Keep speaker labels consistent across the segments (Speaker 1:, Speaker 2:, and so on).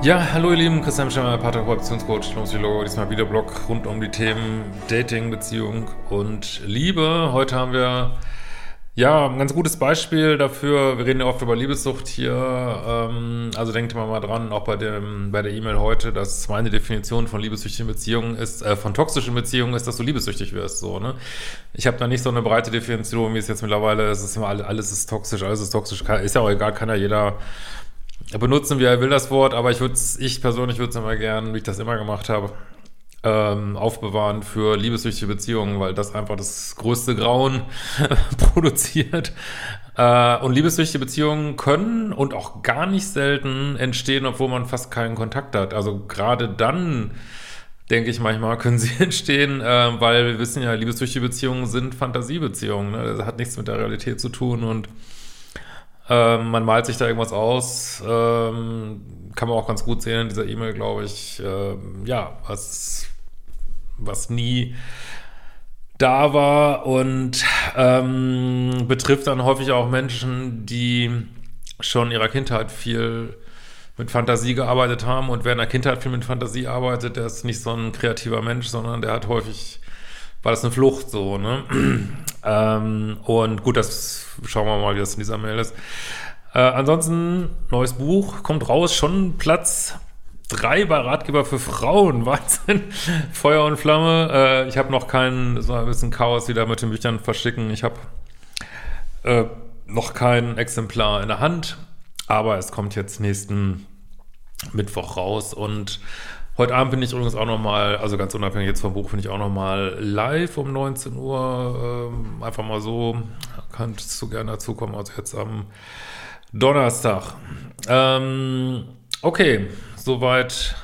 Speaker 1: Ja, hallo ihr Lieben, Christian Schemmer, Paartherapeut, Beziehungscoach, Psychologe, diesmal wieder Blog rund um die Themen Dating, Beziehung und Liebe. Heute haben wir ja ein ganz gutes Beispiel dafür. Wir reden ja oft über Liebessucht hier. Ähm, also denkt mal mal dran, auch bei dem bei der E-Mail heute, dass meine Definition von liebessüchtigen Beziehungen ist, äh, von toxischen Beziehungen ist, dass du liebessüchtig wirst. So, ne? Ich habe da nicht so eine breite Definition, wie es jetzt mittlerweile ist. Es ist immer alles ist toxisch, alles ist toxisch. Ist ja auch egal, kann ja jeder benutzen, wie er will, das Wort, aber ich würde ich persönlich würde es immer gern, wie ich das immer gemacht habe, ähm, aufbewahren für liebessüchtige Beziehungen, weil das einfach das größte Grauen produziert. Äh, und liebessüchtige Beziehungen können und auch gar nicht selten entstehen, obwohl man fast keinen Kontakt hat. Also gerade dann, denke ich manchmal, können sie entstehen, äh, weil wir wissen ja, liebessüchtige Beziehungen sind Fantasiebeziehungen. Ne? Das hat nichts mit der Realität zu tun und ähm, man malt sich da irgendwas aus. Ähm, kann man auch ganz gut sehen in dieser E-Mail, glaube ich. Ähm, ja, was, was nie da war und ähm, betrifft dann häufig auch Menschen, die schon in ihrer Kindheit viel mit Fantasie gearbeitet haben und wer in der Kindheit viel mit Fantasie arbeitet, der ist nicht so ein kreativer Mensch, sondern der hat häufig war das eine Flucht so, ne? Ähm, und gut, das schauen wir mal, wie das in dieser Mail ist. Äh, ansonsten, neues Buch, kommt raus, schon Platz drei bei Ratgeber für Frauen. Wahnsinn. Feuer und Flamme. Äh, ich habe noch keinen, so ein bisschen Chaos wieder mit den Büchern verschicken. Ich habe äh, noch kein Exemplar in der Hand, aber es kommt jetzt nächsten Mittwoch raus und Heute Abend bin ich übrigens auch nochmal, also ganz unabhängig jetzt vom Buch, bin ich auch nochmal live um 19 Uhr. Ähm, einfach mal so, kannst du gerne dazukommen, also jetzt am Donnerstag. Ähm, okay, soweit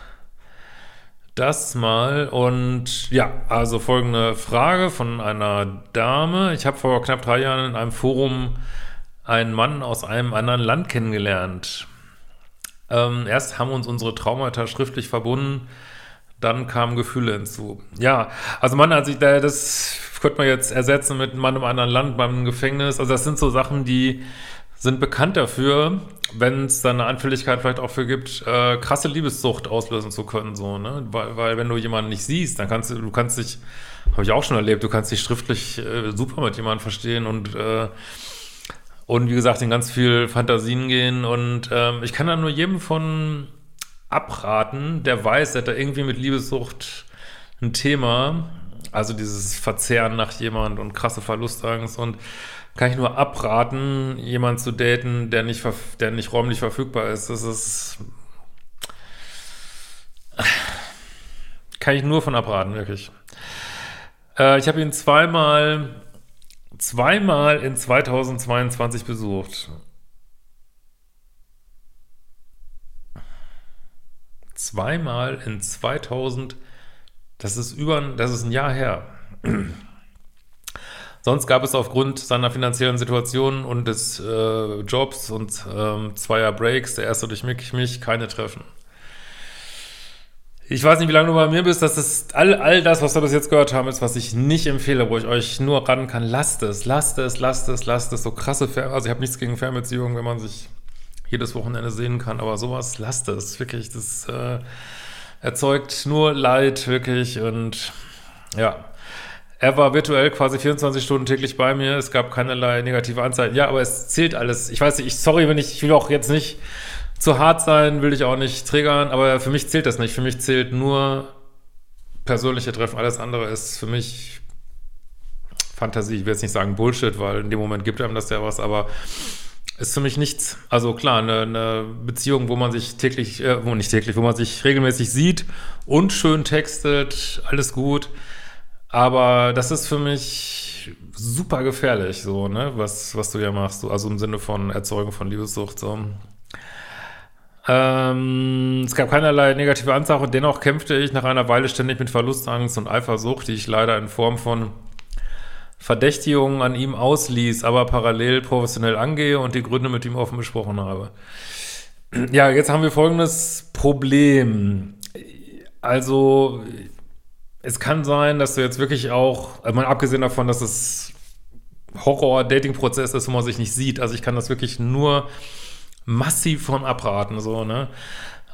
Speaker 1: das mal. Und ja, also folgende Frage von einer Dame. Ich habe vor knapp drei Jahren in einem Forum einen Mann aus einem anderen Land kennengelernt. Ähm, erst haben uns unsere Traumata schriftlich verbunden, dann kamen Gefühle hinzu. Ja, also man, also das könnte man jetzt ersetzen mit Mann im anderen Land beim Gefängnis. Also das sind so Sachen, die sind bekannt dafür, wenn es dann eine Anfälligkeit vielleicht auch für gibt, äh, krasse Liebessucht auslösen zu können, so, ne? Weil, weil wenn du jemanden nicht siehst, dann kannst du, du kannst dich, habe ich auch schon erlebt, du kannst dich schriftlich äh, super mit jemandem verstehen und äh, und wie gesagt, in ganz viel Fantasien gehen. Und ähm, ich kann da nur jedem von abraten, der weiß, der hat da irgendwie mit Liebessucht ein Thema, also dieses Verzehren nach jemand und krasse Verlustangst und kann ich nur abraten, jemanden zu daten, der nicht, der nicht räumlich verfügbar ist. Das ist kann ich nur von abraten, wirklich. Äh, ich habe ihn zweimal zweimal in 2022 besucht. Zweimal in 2000, das ist über, das ist ein Jahr her. Sonst gab es aufgrund seiner finanziellen Situation und des äh, Jobs und ähm, zweier Breaks, der erste durch mich, mich, keine Treffen. Ich weiß nicht, wie lange du bei mir bist. Das ist all, all das, was wir bis jetzt gehört haben, ist, was ich nicht empfehle, wo ich euch nur ran kann. Lasst es, lasst es, lasst es, lasst es. So krasse Fer Also ich habe nichts gegen Fernbeziehungen, wenn man sich jedes Wochenende sehen kann, aber sowas, lasst es. Wirklich, das äh, erzeugt nur Leid, wirklich. Und ja, er war virtuell quasi 24 Stunden täglich bei mir. Es gab keinerlei negative Anzeigen. Ja, aber es zählt alles. Ich weiß nicht, ich, sorry, wenn ich, ich will auch jetzt nicht zu hart sein, will ich auch nicht triggern, aber für mich zählt das nicht. Für mich zählt nur persönliche Treffen. Alles andere ist für mich Fantasie. Ich will jetzt nicht sagen Bullshit, weil in dem Moment gibt einem das ja was, aber ist für mich nichts. Also klar, eine, eine Beziehung, wo man sich täglich, äh, wo nicht täglich, wo man sich regelmäßig sieht und schön textet, alles gut. Aber das ist für mich super gefährlich, so, ne, was, was du ja machst, so, also im Sinne von Erzeugung von Liebessucht, so. Ähm, es gab keinerlei negative Ansache und dennoch kämpfte ich nach einer Weile ständig mit Verlustangst und Eifersucht, die ich leider in Form von Verdächtigungen an ihm ausließ, aber parallel professionell angehe und die Gründe mit ihm offen besprochen habe. Ja, jetzt haben wir folgendes Problem. Also, es kann sein, dass du jetzt wirklich auch, also mal abgesehen davon, dass es Horror-Dating-Prozess ist, wo man sich nicht sieht. Also ich kann das wirklich nur massiv von abraten, so, ne?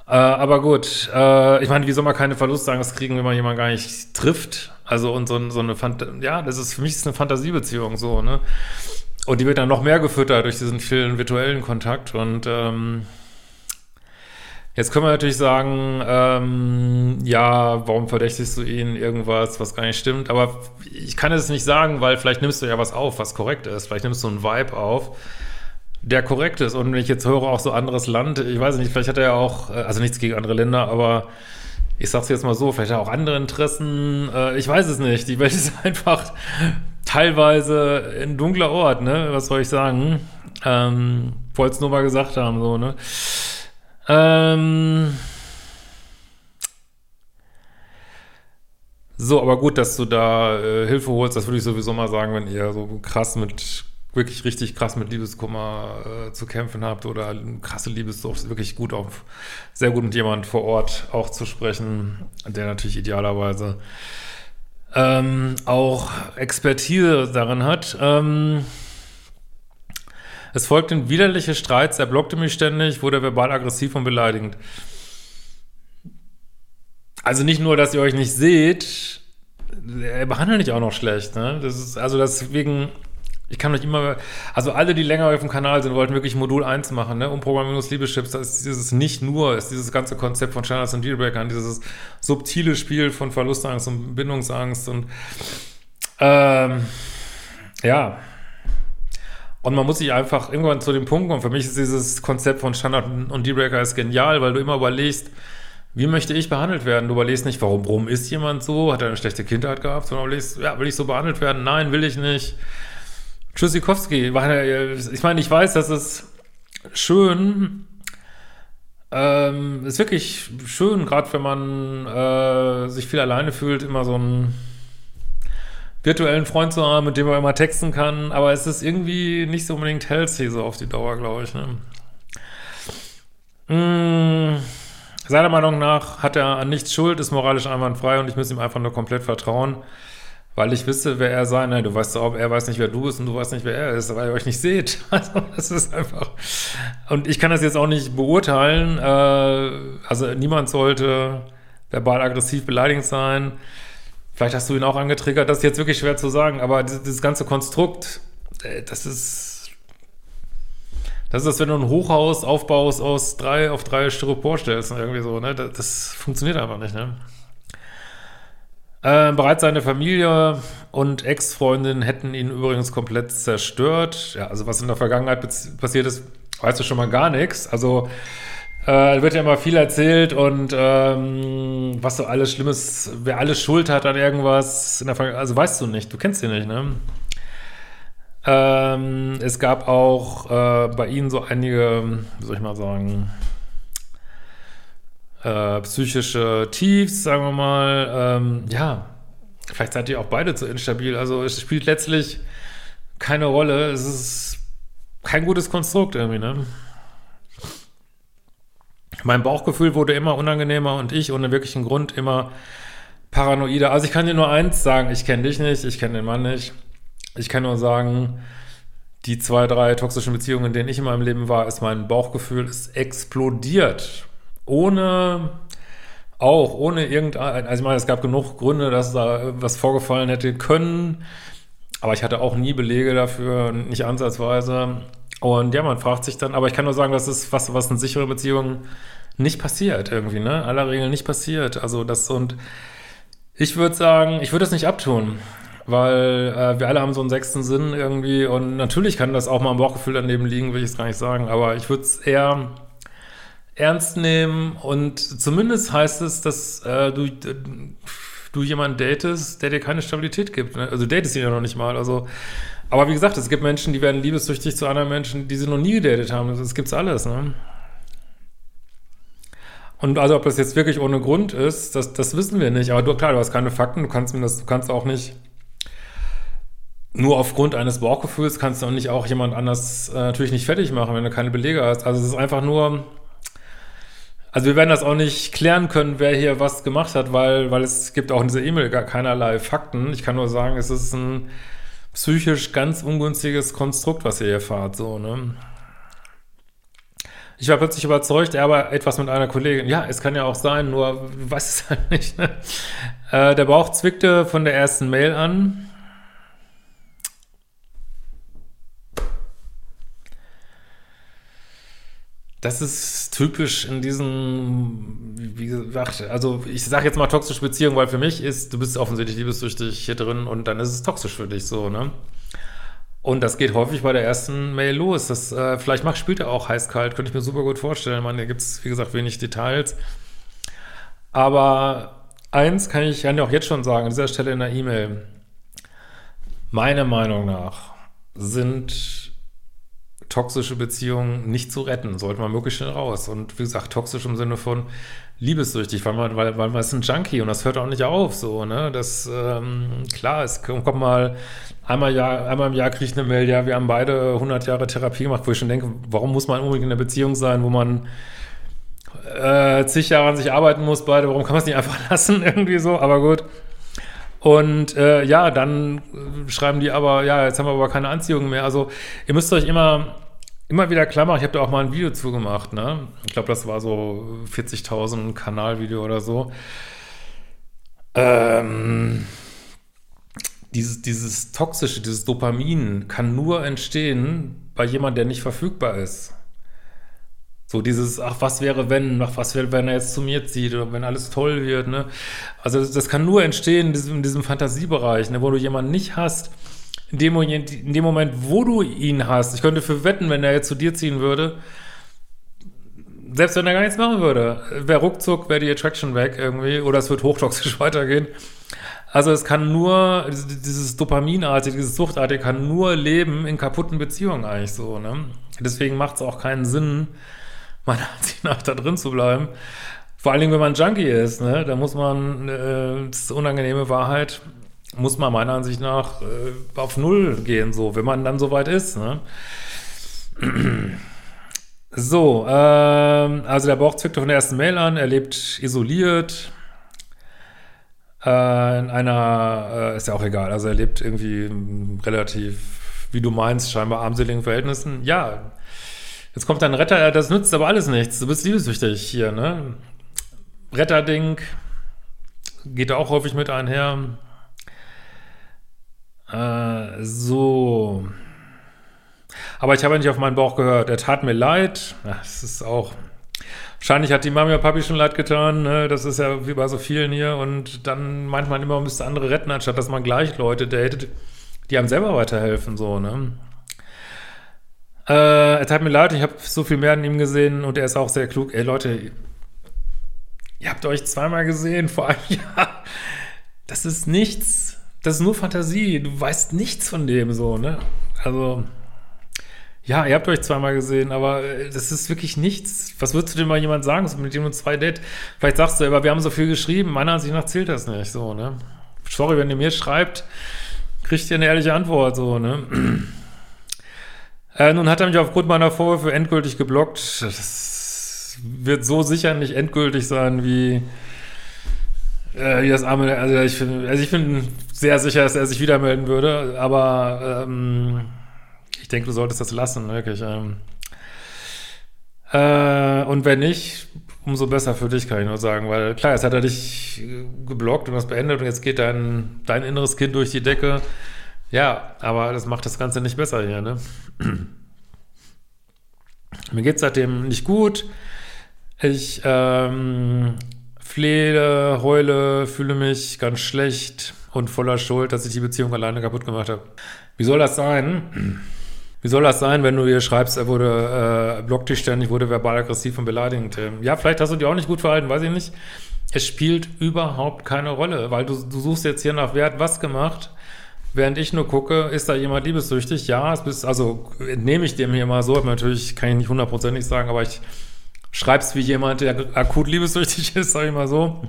Speaker 1: Äh, aber gut, äh, ich meine, wie soll man keine Verlustangst kriegen, wenn man jemanden gar nicht trifft? Also und so, so eine Fant ja, das ist für mich ist eine Fantasiebeziehung so, ne? Und die wird dann noch mehr gefüttert durch diesen vielen virtuellen Kontakt. Und ähm, jetzt können wir natürlich sagen, ähm, ja, warum verdächtigst du ihn irgendwas, was gar nicht stimmt? Aber ich kann es nicht sagen, weil vielleicht nimmst du ja was auf, was korrekt ist. Vielleicht nimmst du einen Vibe auf der korrekt ist. Und wenn ich jetzt höre, auch so anderes Land, ich weiß nicht, vielleicht hat er ja auch, äh, also nichts gegen andere Länder, aber ich sag's jetzt mal so, vielleicht hat er auch andere Interessen, äh, ich weiß es nicht. Die Welt ist einfach teilweise ein dunkler Ort, ne? Was soll ich sagen? Ähm, wollte es nur mal gesagt haben, so, ne? Ähm. So, aber gut, dass du da äh, Hilfe holst, das würde ich sowieso mal sagen, wenn ihr so krass mit wirklich richtig krass mit Liebeskummer äh, zu kämpfen habt oder krasse Liebessucht, wirklich gut auf, sehr gut mit jemand vor Ort auch zu sprechen, der natürlich idealerweise ähm, auch Expertise darin hat. Ähm, es folgten widerliche Streits, er blockte mich ständig, wurde verbal aggressiv und beleidigend. Also nicht nur, dass ihr euch nicht seht, er behandelt dich auch noch schlecht, ne? Das ist, also deswegen ich kann euch immer, also alle, die länger auf dem Kanal sind, wollten wirklich Modul 1 machen, ne? Umprogrammierungs-Liebeschips, das ist dieses nicht nur, ist dieses ganze Konzept von Standards und Dealbreakern, dieses subtile Spiel von Verlustangst und Bindungsangst und ähm, ja. Und man muss sich einfach irgendwann zu dem Punkt kommen. Für mich ist dieses Konzept von Standard und Dealbreaker ist genial, weil du immer überlegst, wie möchte ich behandelt werden? Du überlegst nicht, warum, warum ist jemand so? Hat er eine schlechte Kindheit gehabt? Sondern überlegst, ja, will ich so behandelt werden? Nein, will ich nicht. Tschüssikowski, ich meine, ich weiß, das ist schön, ähm, ist wirklich schön, gerade wenn man äh, sich viel alleine fühlt, immer so einen virtuellen Freund zu haben, mit dem man immer texten kann, aber es ist irgendwie nicht so unbedingt healthy so auf die Dauer, glaube ich. Ne? Mmh. Seiner Meinung nach hat er an nichts Schuld, ist moralisch einwandfrei und ich muss ihm einfach nur komplett vertrauen weil ich wisse, wer er sei. Nein, du weißt auch, er weiß nicht, wer du bist und du weißt nicht, wer er ist, weil ihr euch nicht seht. Also das ist einfach. Und ich kann das jetzt auch nicht beurteilen. Äh, also niemand sollte verbal aggressiv beleidigend sein. Vielleicht hast du ihn auch angetriggert. Das ist jetzt wirklich schwer zu sagen, aber dieses, ganze Konstrukt, äh, das ist. Das ist, als wenn du ein Hochhaus aufbaust aus drei auf drei Styropor stellst, irgendwie so, ne? Das, das funktioniert einfach nicht, ne? Äh, bereits seine Familie und Ex-Freundin hätten ihn übrigens komplett zerstört. Ja, also was in der Vergangenheit passiert ist, weißt du schon mal gar nichts. Also äh, wird ja immer viel erzählt und ähm, was so alles Schlimmes, wer alles Schuld hat an irgendwas in der also weißt du nicht, du kennst ihn nicht, ne? Ähm, es gab auch äh, bei ihnen so einige, wie soll ich mal sagen, äh, psychische Tiefs, sagen wir mal. Ähm, ja, vielleicht seid ihr auch beide zu instabil. Also es spielt letztlich keine Rolle. Es ist kein gutes Konstrukt irgendwie, ne? Mein Bauchgefühl wurde immer unangenehmer und ich ohne wirklichen Grund immer paranoider. Also ich kann dir nur eins sagen, ich kenne dich nicht, ich kenne den Mann nicht. Ich kann nur sagen, die zwei, drei toxischen Beziehungen, in denen ich in meinem Leben war, ist mein Bauchgefühl ist explodiert ohne auch ohne irgendein, also ich meine, es gab genug Gründe, dass da was vorgefallen hätte können, aber ich hatte auch nie Belege dafür, nicht ansatzweise. Und ja, man fragt sich dann, aber ich kann nur sagen, das ist was, was in sicheren Beziehungen nicht passiert irgendwie, ne? Aller Regeln nicht passiert. Also das und ich würde sagen, ich würde es nicht abtun, weil äh, wir alle haben so einen sechsten Sinn irgendwie und natürlich kann das auch mal am Bauchgefühl daneben liegen, will ich es gar nicht sagen, aber ich würde es eher ernst nehmen und zumindest heißt es, dass äh, du, du jemanden datest, der dir keine Stabilität gibt. Ne? Also datest ihn ja noch nicht mal. Also, aber wie gesagt, es gibt Menschen, die werden liebessüchtig zu anderen Menschen, die sie noch nie gedatet haben. Das, gibt's alles. Ne? Und also ob das jetzt wirklich ohne Grund ist, das, das wissen wir nicht. Aber du, klar, du hast keine Fakten, du kannst mir das, du kannst auch nicht nur aufgrund eines Bauchgefühls kannst du auch nicht auch jemand anders äh, natürlich nicht fertig machen, wenn du keine Belege hast. Also es ist einfach nur, also wir werden das auch nicht klären können, wer hier was gemacht hat, weil, weil es gibt auch in dieser E-Mail gar keinerlei Fakten. Ich kann nur sagen, es ist ein psychisch ganz ungünstiges Konstrukt, was ihr hier fahrt, so, ne? Ich war plötzlich überzeugt, er war etwas mit einer Kollegin. Ja, es kann ja auch sein, nur weiß es halt nicht. Ne? Äh, der Bauch zwickte von der ersten Mail an. Das ist typisch in diesen, wie gesagt, also ich sage jetzt mal toxische Beziehung, weil für mich ist, du bist offensichtlich liebessüchtig hier drin und dann ist es toxisch für dich so, ne? Und das geht häufig bei der ersten Mail los. Das, äh, vielleicht macht, spielt er auch heiß-kalt, könnte ich mir super gut vorstellen. Man, hier gibt es, wie gesagt, wenig Details. Aber eins kann ich ja auch jetzt schon sagen, an dieser Stelle in der E-Mail. Meiner Meinung nach sind toxische Beziehungen nicht zu retten, sollte man möglichst schnell raus. Und wie gesagt, toxisch im Sinne von liebessüchtig, weil man, weil, weil man ist ein Junkie und das hört auch nicht auf, so, ne? Das, ähm, klar, es kommt mal einmal, Jahr, einmal im Jahr kriege ich eine Mail, ja, wir haben beide 100 Jahre Therapie gemacht, wo ich schon denke, warum muss man unbedingt in einer Beziehung sein, wo man äh, zig Jahre an sich arbeiten muss, beide, warum kann man es nicht einfach lassen, irgendwie so, aber gut. Und äh, ja, dann äh, schreiben die aber, ja, jetzt haben wir aber keine Anziehung mehr. Also ihr müsst euch immer, immer wieder klar machen, ich habe da auch mal ein Video zugemacht, ne? Ich glaube, das war so 40.000 Kanalvideo oder so. Ähm, dieses, dieses toxische, dieses Dopamin kann nur entstehen bei jemandem, der nicht verfügbar ist. So dieses, ach, was wäre, wenn, ach, was wäre, wenn er jetzt zu mir zieht oder wenn alles toll wird, ne? Also das, das kann nur entstehen in diesem, in diesem Fantasiebereich, ne, wo du jemanden nicht hast, in dem, Moment, in dem Moment, wo du ihn hast. Ich könnte für wetten, wenn er jetzt zu dir ziehen würde, selbst wenn er gar nichts machen würde, wäre ruckzuck, wäre die Attraction weg irgendwie oder es wird hochtoxisch weitergehen. Also es kann nur, dieses Dopaminartige, dieses Suchtartige kann nur leben in kaputten Beziehungen eigentlich so, ne? Deswegen macht es auch keinen Sinn, meiner Ansicht nach da drin zu bleiben. Vor allen Dingen, wenn man Junkie ist, ne? Da muss man, äh, das ist unangenehme Wahrheit, muss man meiner Ansicht nach äh, auf Null gehen, so, wenn man dann soweit ist, ne? So, ähm, also der Bauch zückte von der ersten Mail an, er lebt isoliert, äh, in einer, äh, ist ja auch egal, also er lebt irgendwie relativ, wie du meinst, scheinbar armseligen Verhältnissen. Ja, jetzt kommt ein Retter, das nützt aber alles nichts. Du bist liebessüchtig hier, ne? Retterding geht auch häufig mit einher. Äh, so. Aber ich habe nicht auf meinen Bauch gehört. Er tat mir leid. Das ist auch Wahrscheinlich hat die Mami oder Papi schon leid getan, ne? das ist ja wie bei so vielen hier und dann meint man immer, man müsste andere retten, anstatt dass man gleich Leute datet, die einem selber weiterhelfen, so, ne. Äh, er tat mir leid, ich habe so viel mehr an ihm gesehen und er ist auch sehr klug. Ey Leute, ihr habt euch zweimal gesehen vor einem Jahr. Das ist nichts, das ist nur Fantasie, du weißt nichts von dem, so, ne. Also... Ja, ihr habt euch zweimal gesehen, aber äh, das ist wirklich nichts. Was würdest du denn mal jemand sagen, so mit dem du zwei Date? Vielleicht sagst du, aber wir haben so viel geschrieben, meiner Ansicht nach zählt das nicht, so, ne? Sorry, wenn ihr mir schreibt, kriegt ihr eine ehrliche Antwort, so, ne? Äh, nun hat er mich aufgrund meiner Vorwürfe endgültig geblockt. Das wird so sicher nicht endgültig sein, wie, äh, wie das arme, also ich also ich bin sehr sicher, dass er sich wieder melden würde, aber, ähm, denke, du solltest das lassen, wirklich. Ähm. Äh, und wenn nicht, umso besser für dich, kann ich nur sagen, weil klar, jetzt hat er dich äh, geblockt und das beendet und jetzt geht dein, dein inneres Kind durch die Decke. Ja, aber das macht das Ganze nicht besser hier, ne? Mir geht es seitdem nicht gut. Ich ähm, flehe, heule, fühle mich ganz schlecht. und voller Schuld, dass ich die Beziehung alleine kaputt gemacht habe. Wie soll das sein? Wie soll das sein, wenn du ihr schreibst, er wurde, äh, blockt ständig, wurde verbal aggressiv und beleidigend? Ja, vielleicht hast du dich auch nicht gut verhalten, weiß ich nicht. Es spielt überhaupt keine Rolle, weil du, du suchst jetzt hier nach, wer hat was gemacht, während ich nur gucke, ist da jemand liebessüchtig? Ja, es bist, also entnehme ich dem hier mal so, natürlich kann ich nicht hundertprozentig sagen, aber ich schreibe es wie jemand, der akut liebessüchtig ist, sag ich mal so.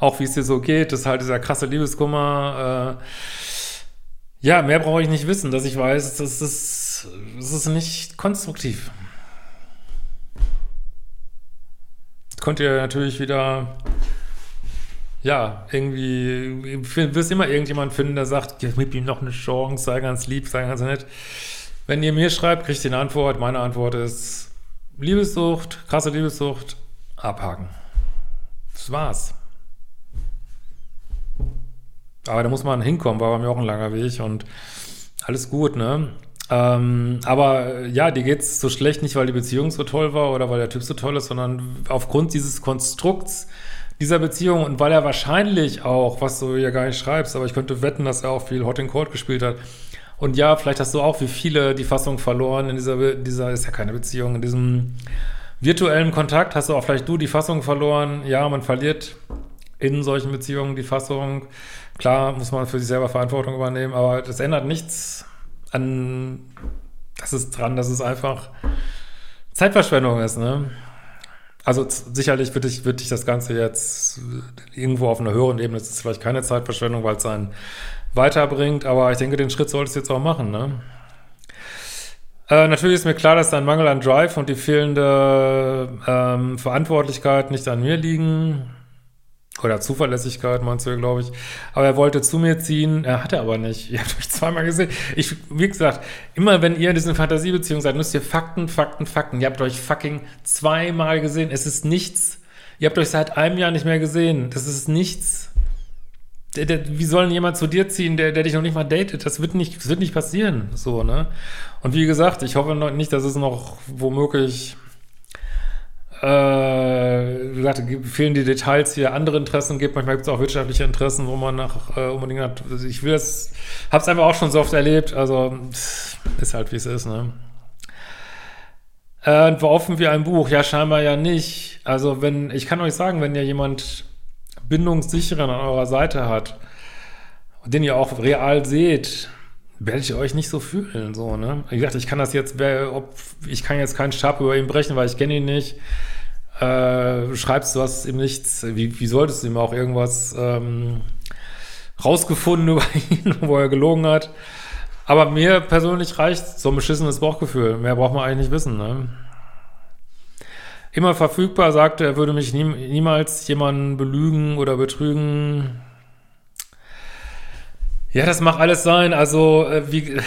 Speaker 1: Auch wie es dir so geht, das ist halt dieser krasse Liebeskummer. Äh, ja, mehr brauche ich nicht wissen, dass ich weiß, das ist, das ist nicht konstruktiv. Jetzt könnt ihr natürlich wieder, ja, irgendwie, wirst immer irgendjemand finden, der sagt, gib ihm noch eine Chance, sei ganz lieb, sei ganz nett. Wenn ihr mir schreibt, kriegt ihr eine Antwort. Meine Antwort ist Liebessucht, krasse Liebessucht, abhaken. Das war's. Aber da muss man hinkommen, war bei mir auch ein langer Weg und alles gut, ne? Ähm, aber ja, dir geht's so schlecht nicht, weil die Beziehung so toll war oder weil der Typ so toll ist, sondern aufgrund dieses Konstrukts dieser Beziehung und weil er wahrscheinlich auch, was du ja gar nicht schreibst, aber ich könnte wetten, dass er auch viel Hot and Cold gespielt hat. Und ja, vielleicht hast du auch wie viele die Fassung verloren in dieser, dieser ist ja keine Beziehung, in diesem virtuellen Kontakt hast du auch vielleicht du die Fassung verloren. Ja, man verliert in solchen Beziehungen die Fassung. Klar muss man für sich selber Verantwortung übernehmen, aber das ändert nichts an, das ist dran, dass es einfach Zeitverschwendung ist, ne? Also sicherlich würde ich, würde ich das Ganze jetzt irgendwo auf einer höheren Ebene, das ist vielleicht keine Zeitverschwendung, weil es einen weiterbringt, aber ich denke, den Schritt solltest du jetzt auch machen, ne? Äh, natürlich ist mir klar, dass dein Mangel an Drive und die fehlende ähm, Verantwortlichkeit nicht an mir liegen. Oder Zuverlässigkeit, meinst du, glaube ich. Aber er wollte zu mir ziehen, er hatte aber nicht. Ihr habt euch zweimal gesehen. Ich, wie gesagt, immer wenn ihr in diesen Fantasiebeziehungen seid, müsst ihr Fakten, Fakten, Fakten. Ihr habt euch fucking zweimal gesehen. Es ist nichts. Ihr habt euch seit einem Jahr nicht mehr gesehen. Das ist nichts. Der, der, wie soll denn jemand zu dir ziehen, der, der dich noch nicht mal datet? Das wird nicht, das wird nicht passieren. So, ne? Und wie gesagt, ich hoffe noch nicht, dass es noch womöglich äh, wie gesagt, fehlen die Details hier, andere Interessen gibt. Manchmal gibt es auch wirtschaftliche Interessen, wo man nach äh, unbedingt hat. Also ich will es, hab's einfach auch schon so oft erlebt. Also ist halt wie es ist, ne? Äh, veraufen wir ein Buch? Ja, scheinbar ja nicht. Also wenn, ich kann euch sagen, wenn ihr jemand bindungssicheren an eurer Seite hat, den ihr auch real seht, werdet ihr euch nicht so fühlen, so, ne? Wie gesagt, ich kann das jetzt, ob, ich kann jetzt keinen Stab über ihn brechen, weil ich kenne ihn nicht. Äh, schreibst du was ihm nichts, wie, wie solltest du ihm auch irgendwas ähm, rausgefunden über ihn, wo er gelogen hat? Aber mir persönlich reicht so ein beschissenes Bauchgefühl. Mehr braucht man eigentlich nicht wissen, ne? Immer verfügbar, sagte er, würde mich nie, niemals jemanden belügen oder betrügen. Ja, das mag alles sein. Also, äh, wie,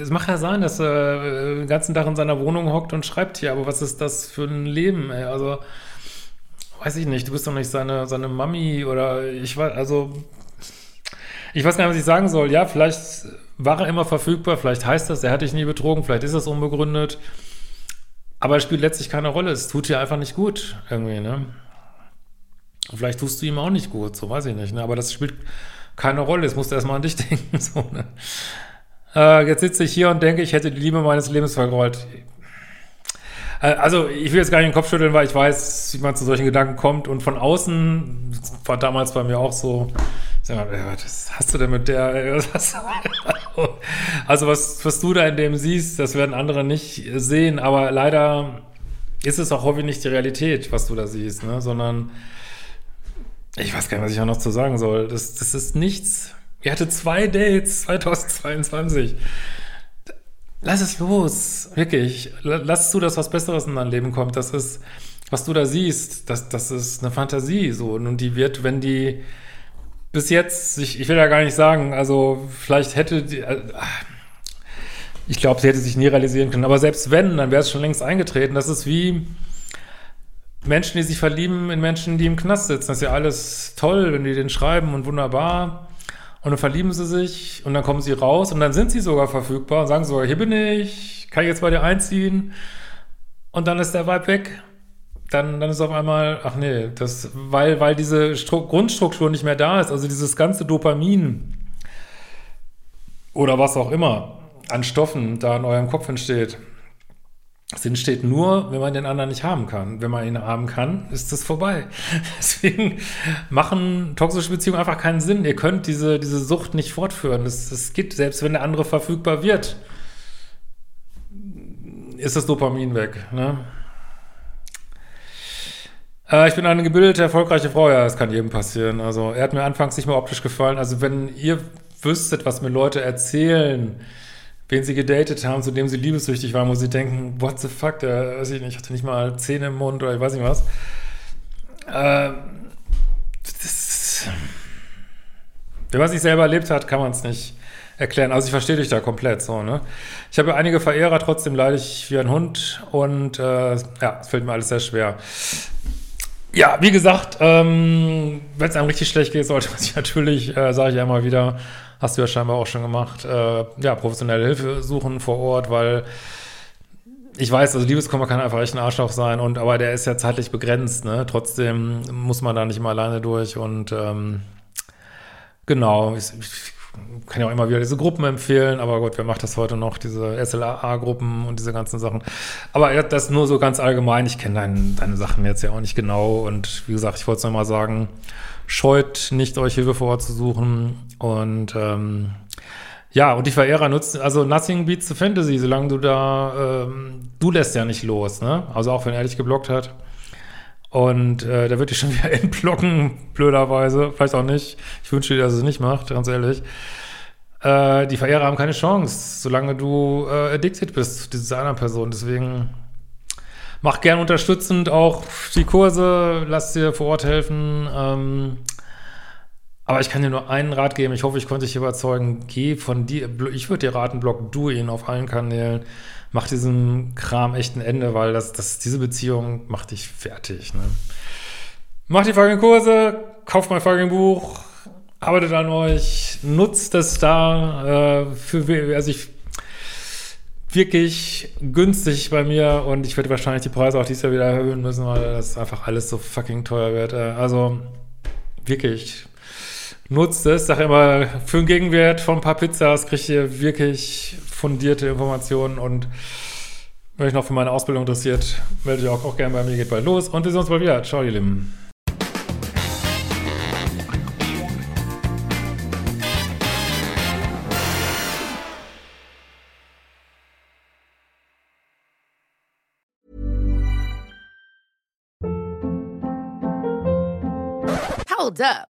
Speaker 1: es mag ja sein, dass er äh, den ganzen Tag in seiner Wohnung hockt und schreibt hier, aber was ist das für ein Leben, ey? Also, weiß ich nicht, du bist doch nicht seine, seine Mami oder ich weiß, also, ich weiß gar nicht, was ich sagen soll. Ja, vielleicht war er immer verfügbar, vielleicht heißt das, er hat dich nie betrogen, vielleicht ist das unbegründet. Aber es spielt letztlich keine Rolle. Es tut dir einfach nicht gut, irgendwie, ne? vielleicht tust du ihm auch nicht gut, so weiß ich nicht, ne? Aber das spielt keine Rolle. Jetzt musst du erstmal an dich denken. So, ne? äh, jetzt sitze ich hier und denke, ich hätte die Liebe meines Lebens vergrollt. Äh, also, ich will jetzt gar nicht den Kopf schütteln, weil ich weiß, wie man zu solchen Gedanken kommt. Und von außen, war damals bei mir auch so, mal, was hast du denn mit der? also, was, was du da in dem siehst, das werden andere nicht sehen. Aber leider ist es auch häufig nicht die Realität, was du da siehst, ne? sondern ich weiß gar nicht, was ich auch noch zu sagen soll. Das, das ist nichts. Ihr hatte zwei Dates 2022. Lass es los. Wirklich. Lass zu, dass was Besseres in dein Leben kommt. Das ist, was du da siehst, das, das ist eine Fantasie. So. Und die wird, wenn die bis jetzt, ich, ich will ja gar nicht sagen, also vielleicht hätte die, äh, ich glaube, sie hätte sich nie realisieren können. Aber selbst wenn, dann wäre es schon längst eingetreten. Das ist wie, Menschen, die sich verlieben in Menschen, die im Knast sitzen. Das ist ja alles toll, wenn die den schreiben und wunderbar. Und dann verlieben sie sich und dann kommen sie raus und dann sind sie sogar verfügbar und sagen sogar, hier bin ich, kann ich jetzt bei dir einziehen. Und dann ist der Vibe weg. dann, dann ist auf einmal, ach nee, das, weil, weil diese Stru Grundstruktur nicht mehr da ist, also dieses ganze Dopamin oder was auch immer an Stoffen da in eurem Kopf entsteht, es entsteht nur, wenn man den anderen nicht haben kann. Wenn man ihn haben kann, ist das vorbei. Deswegen machen toxische Beziehungen einfach keinen Sinn. Ihr könnt diese, diese Sucht nicht fortführen. Das, das geht, selbst wenn der andere verfügbar wird, ist das Dopamin weg. Ne? Äh, ich bin eine gebildete, erfolgreiche Frau. Ja, das kann jedem passieren. Also, er hat mir anfangs nicht mehr optisch gefallen. Also, wenn ihr wüsstet, was mir Leute erzählen, wen sie gedatet haben, zu dem sie liebessüchtig waren, wo sie denken, what the fuck, der, weiß ich nicht, hatte nicht mal Zähne im Mund oder ich weiß nicht was. Äh, das, wer was ich selber erlebt hat, kann man es nicht erklären. Also ich verstehe dich da komplett so, ne? Ich habe ja einige Verehrer, trotzdem leide ich wie ein Hund und äh, ja, es fällt mir alles sehr schwer. Ja, wie gesagt, ähm, wenn es einem richtig schlecht geht, sollte man sich natürlich, äh, sage ich ja immer wieder, hast du ja scheinbar auch schon gemacht, äh, ja, professionelle Hilfe suchen vor Ort, weil ich weiß, also Liebeskummer kann einfach echt ein Arschloch sein, und aber der ist ja zeitlich begrenzt, ne? Trotzdem muss man da nicht mal alleine durch und ähm, genau, ich, ich kann ja auch immer wieder diese Gruppen empfehlen, aber Gott, wer macht das heute noch, diese SLA-Gruppen und diese ganzen Sachen. Aber das nur so ganz allgemein, ich kenne dein, deine Sachen jetzt ja auch nicht genau und wie gesagt, ich wollte es nochmal sagen, scheut nicht, euch Hilfe vor Ort zu suchen und ähm, ja, und die Verehrer nutzen, also Nothing beats the Fantasy, solange du da, ähm, du lässt ja nicht los, ne? Also auch wenn er dich geblockt hat. Und äh, der wird dich schon wieder entblocken, blöderweise. Vielleicht auch nicht. Ich wünsche dir, dass es nicht macht, ganz ehrlich. Äh, die Verehrer haben keine Chance, solange du äh, addicted bist dieser anderen Person. Deswegen mach gern unterstützend auch die Kurse, lass dir vor Ort helfen. Ähm, aber ich kann dir nur einen Rat geben. Ich hoffe, ich konnte dich überzeugen. Geh von dir. Ich würde dir raten, block du ihn auf allen Kanälen mach diesem Kram echt ein Ende, weil das, das, diese Beziehung macht dich fertig. Ne? Macht die folgenden Kurse, kauft mein folgendes Buch, arbeitet an euch, nutzt es da äh, für, also ich wirklich günstig bei mir und ich werde wahrscheinlich die Preise auch dieses Jahr wieder erhöhen müssen, weil das einfach alles so fucking teuer wird. Äh, also wirklich nutzt es. Sag immer, für einen Gegenwert von ein paar Pizzas kriegt ihr wirklich fundierte Informationen und wenn euch noch für meine Ausbildung interessiert, meldet euch auch, auch gerne bei mir, geht bald los und wir sehen uns bald wieder. Ciao, ihr Lieben.
Speaker 2: Hold up.